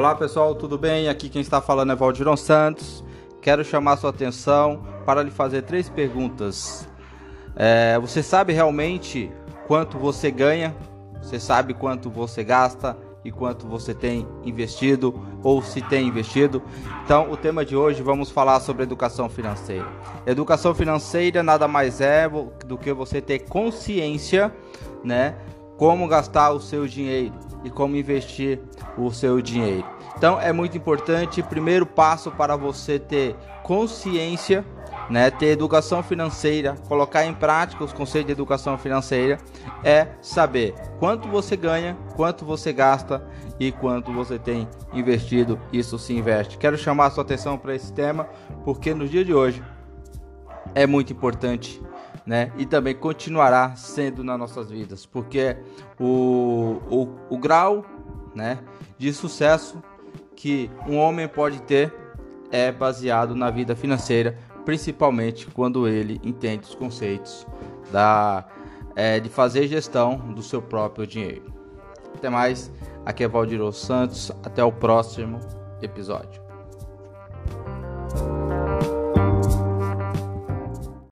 Olá pessoal, tudo bem? Aqui quem está falando é Valdiron Santos. Quero chamar sua atenção para lhe fazer três perguntas. É, você sabe realmente quanto você ganha? Você sabe quanto você gasta e quanto você tem investido ou se tem investido? Então, o tema de hoje vamos falar sobre educação financeira. Educação financeira nada mais é do que você ter consciência, né, como gastar o seu dinheiro e como investir o seu dinheiro. Então é muito importante, primeiro passo para você ter consciência, né, ter educação financeira, colocar em prática os conceitos de educação financeira é saber quanto você ganha, quanto você gasta e quanto você tem investido, isso se investe. Quero chamar a sua atenção para esse tema porque no dia de hoje é muito importante né? E também continuará sendo nas nossas vidas, porque o, o, o grau, né, de sucesso que um homem pode ter é baseado na vida financeira, principalmente quando ele entende os conceitos da é, de fazer gestão do seu próprio dinheiro. Até mais, aqui é Valdir Santos, até o próximo episódio.